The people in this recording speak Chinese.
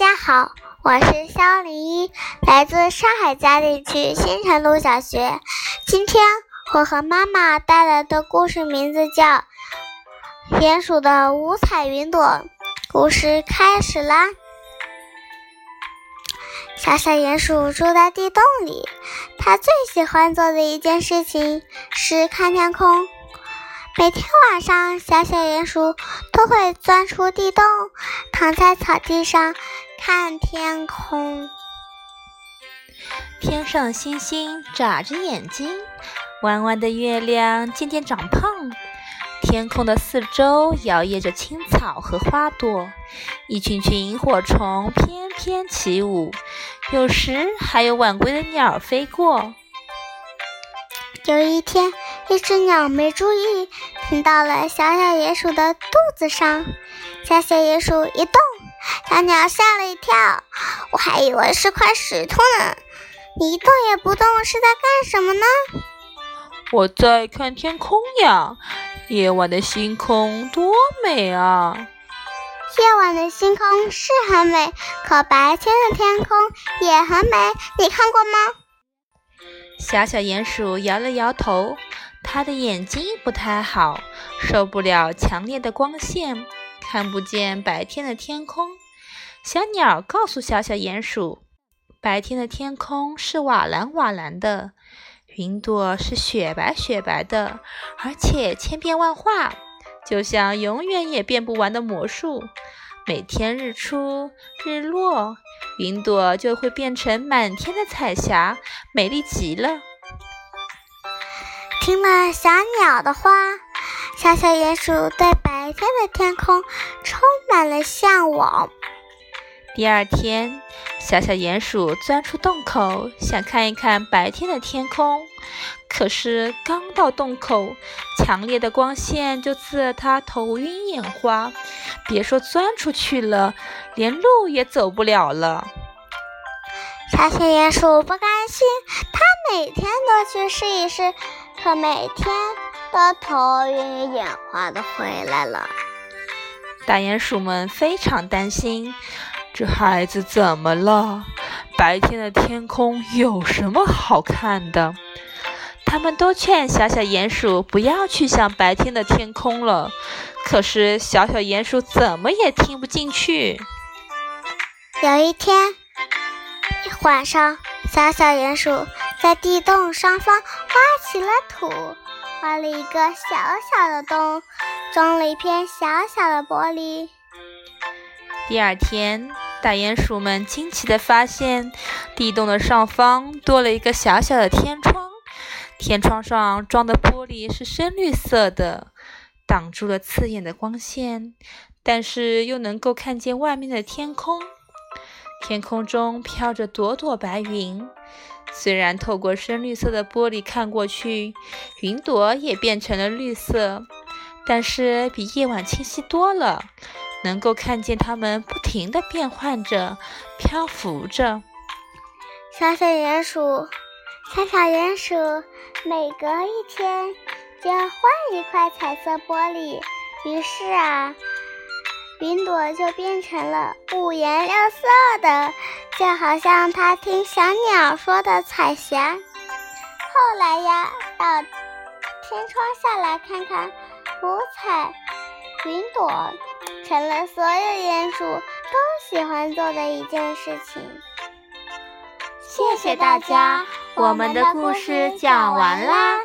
大家好，我是肖林一，来自上海嘉定区新城路小学。今天我和妈妈带来的故事名字叫《鼹鼠的五彩云朵》。故事开始啦！小小鼹鼠住在地洞里，它最喜欢做的一件事情是看天空。每天晚上，小小鼹鼠都会钻出地洞，躺在草地上看天空。天上星星眨着眼睛，弯弯的月亮渐渐长胖。天空的四周摇曳着青草和花朵，一群群萤火虫翩翩起舞，有时还有晚归的鸟飞过。有一天，一只鸟没注意，停到了小小鼹鼠的肚子上。小小鼹鼠一动，小鸟吓了一跳，我还以为是块石头呢。你一动也不动，是在干什么呢？我在看天空呀，夜晚的星空多美啊！夜晚的星空是很美，可白天的天空也很美，你看过吗？小小鼹鼠摇了摇头，它的眼睛不太好，受不了强烈的光线，看不见白天的天空。小鸟告诉小小鼹鼠，白天的天空是瓦蓝瓦蓝的，云朵是雪白雪白的，而且千变万化，就像永远也变不完的魔术。每天日出日落。云朵就会变成满天的彩霞，美丽极了。听了小鸟的话，小小鼹鼠对白天的天空充满了向往。第二天，小小鼹鼠钻出洞口，想看一看白天的天空。可是刚到洞口，强烈的光线就刺得它头晕眼花，别说钻出去了，连路也走不了了。小小鼹鼠不甘心，它每天都去试一试，可每天都头晕眼花的回来了。大鼹鼠们非常担心，这孩子怎么了？白天的天空有什么好看的？他们都劝小小鼹鼠不要去想白天的天空了，可是小小鼹鼠怎么也听不进去。有一天晚上，小小鼹鼠在地洞上方挖起了土，挖了一个小小的洞，装了一片小小的玻璃。第二天，大鼹鼠们惊奇地发现，地洞的上方多了一个小小的天窗。天窗上装的玻璃是深绿色的，挡住了刺眼的光线，但是又能够看见外面的天空。天空中飘着朵朵白云，虽然透过深绿色的玻璃看过去，云朵也变成了绿色，但是比夜晚清晰多了，能够看见它们不停地变换着、漂浮着。小小鼹鼠，小小鼹鼠。每隔一天就要换一块彩色玻璃，于是啊，云朵就变成了五颜六色的，就好像他听小鸟说的彩霞。后来呀，到天窗下来看看，五彩云朵成了所有鼹鼠都喜欢做的一件事情。谢谢大家。我们的故事讲完啦。